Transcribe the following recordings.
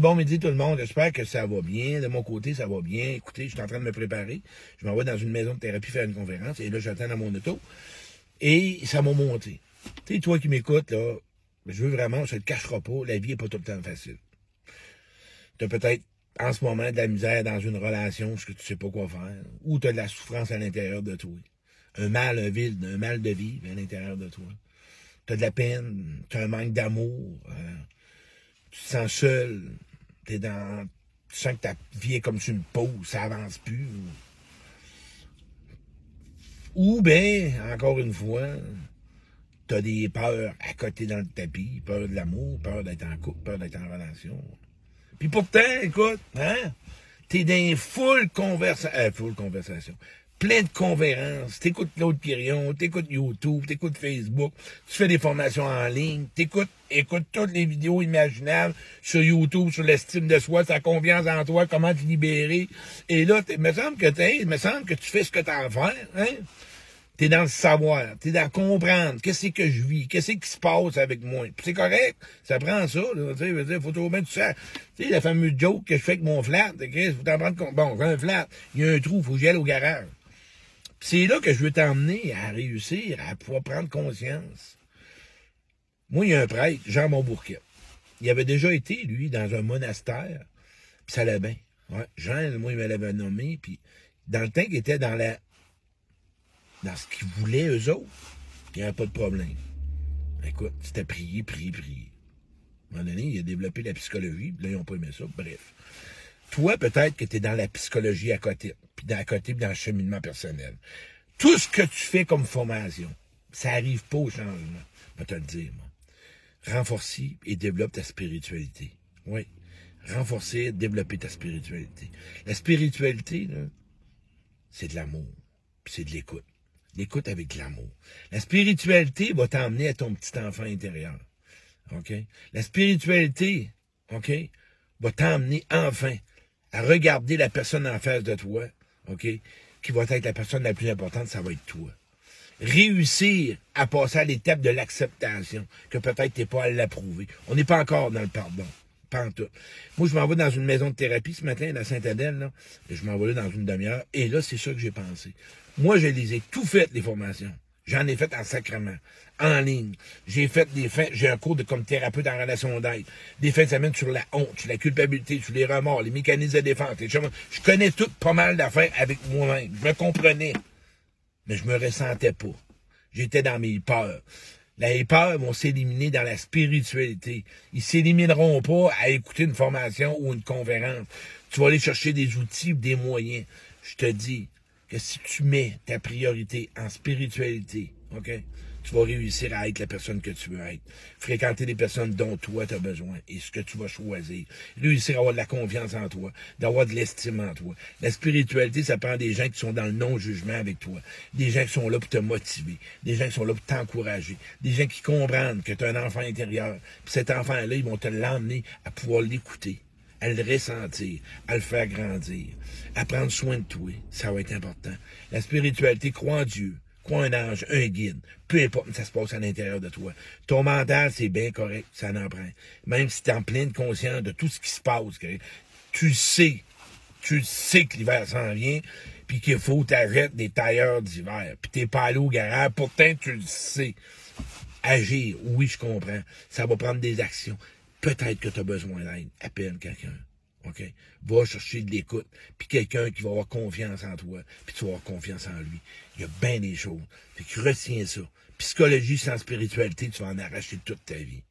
Bon midi tout le monde, j'espère que ça va bien. De mon côté, ça va bien. Écoutez, je suis en train de me préparer. Je m'en vais dans une maison de thérapie faire une conférence et là, j'attends dans mon auto. Et ça m'a monté. Tu sais, toi qui m'écoutes, là, je veux vraiment, ça te cachera pas, la vie est pas tout le temps facile. Tu as peut-être en ce moment de la misère dans une relation parce que tu sais pas quoi faire, ou tu as de la souffrance à l'intérieur de toi. Un mal, un vide, un mal de vivre à l'intérieur de toi. Tu as de la peine, tu as un manque d'amour, euh, tu te sens seul, t'es dans. Tu sens que ta vie est comme sur une pause, ça avance plus. Ou bien, encore une fois, t'as des peurs à côté dans le tapis, peur de l'amour, peur d'être en couple, peur d'être en relation. Puis pourtant, écoute, hein, t'es dans full conversation, euh, full conversation, plein de conférences, t'écoutes Claude Pirion, t'écoutes YouTube, t'écoutes Facebook, tu fais des formations en ligne, t'écoutes, écoutes toutes les vidéos imaginables sur YouTube, sur l'estime de soi, sa confiance en toi, comment te libérer. Et là, il me semble que il me semble que tu fais ce que t'as à faire, hein? T'es dans le savoir, t'es dans comprendre qu'est-ce que je vis, qu'est-ce qui se passe avec moi. c'est correct, ça prend ça, tu sais, faut trouver ça. Tu sais, la fameuse joke que je fais avec mon flat, faut t'en prendre compte. Bon, j'ai un flat, il y a un trou, faut que j'aille au garage. C'est là que je veux t'emmener à réussir, à pouvoir prendre conscience. Moi, il y a un prêtre, Jean Montbourquet. Il avait déjà été, lui, dans un monastère, puis ça allait bien. Jean, moi, il me nommé, puis dans le temps qu'il était dans la dans ce qu'ils voulaient, eux autres, il n'y avait pas de problème. Écoute, c'était prier, prier, prier. À un moment donné, il a développé la psychologie, puis là, ils n'ont pas aimé ça. Bref. Toi, peut-être que tu es dans la psychologie à côté, puis à côté, puis dans cheminement personnel. Tout ce que tu fais comme formation, ça n'arrive pas au changement. Je te le dire, moi. Renforcer et développe ta spiritualité. Oui. Renforcer et développer ta spiritualité. La spiritualité, c'est de l'amour, puis c'est de l'écoute. L'écoute avec l'amour. La spiritualité va t'emmener à ton petit enfant intérieur. OK? La spiritualité, OK, va t'emmener enfin à regarder la personne en face de toi, OK, qui va être la personne la plus importante, ça va être toi. Réussir à passer à l'étape de l'acceptation, que peut-être tu n'es pas à l'approuver. On n'est pas encore dans le pardon. Pas. Moi, je m'en vais dans une maison de thérapie ce matin, à Sainte-Adèle, là. Je m'en vais là dans une demi-heure. Et là, c'est ça que j'ai pensé. Moi, je les ai tout faites, les formations. J'en ai fait en sacrement, en ligne. J'ai fait des fins, j'ai un cours de comme thérapeute en relation d'aide. Des fins de semaine sur la honte, sur la culpabilité, sur les remords, les mécanismes de défense. Je connais tout pas mal d'affaires avec moi-même. Je me comprenais. Mais je me ressentais pas. J'étais dans mes peurs. Les peurs vont s'éliminer dans la spiritualité. Ils s'élimineront pas à écouter une formation ou une conférence. Tu vas aller chercher des outils ou des moyens. Je te dis, si tu mets ta priorité en spiritualité, OK, tu vas réussir à être la personne que tu veux être. Fréquenter les personnes dont toi tu as besoin et ce que tu vas choisir. Réussir à avoir de la confiance en toi, d'avoir de l'estime en toi. La spiritualité, ça prend des gens qui sont dans le non-jugement avec toi. Des gens qui sont là pour te motiver. Des gens qui sont là pour t'encourager. Des gens qui comprennent que tu as un enfant intérieur. Puis cet enfant-là, ils vont te l'emmener à pouvoir l'écouter à le ressentir, à le faire grandir, à prendre soin de toi. Ça va être important. La spiritualité, croit en Dieu, croit en un ange, un guide. Peu importe ça se passe à l'intérieur de toi. Ton mental, c'est bien correct, ça en prend. Même si tu es en pleine conscience de tout ce qui se passe, tu sais, tu sais que l'hiver s'en vient, puis qu'il faut t'arrêter des tailleurs d'hiver, puis t'es pas allé au garage, pourtant tu le sais. Agir, oui, je comprends. Ça va prendre des actions. Peut-être que tu as besoin d'aide. Appelle quelqu'un. OK? Va chercher de l'écoute. Puis quelqu'un qui va avoir confiance en toi. Puis tu vas avoir confiance en lui. Il y a bien des choses. Fait que retiens ça. Psychologie sans spiritualité, tu vas en arracher toute ta vie.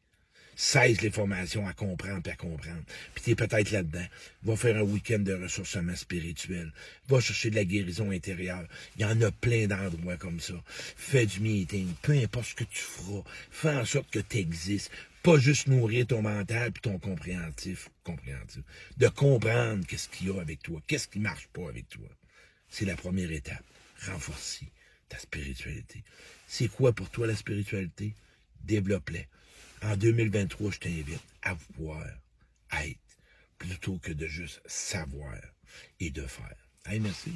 Cesse les formations à comprendre et à comprendre. Puis es peut-être là-dedans. Va faire un week-end de ressourcement spirituel. Va chercher de la guérison intérieure. Il y en a plein d'endroits comme ça. Fais du meeting. Peu importe ce que tu feras. Fais en sorte que tu existes pas juste nourrir ton mental puis ton compréhensive, compréhensive, de comprendre qu'est-ce qu'il y a avec toi, qu'est-ce qui marche pas avec toi. C'est la première étape. Renforcer ta spiritualité. C'est quoi pour toi la spiritualité? Développe-la. En 2023, je t'invite à pouvoir être plutôt que de juste savoir et de faire. Merci.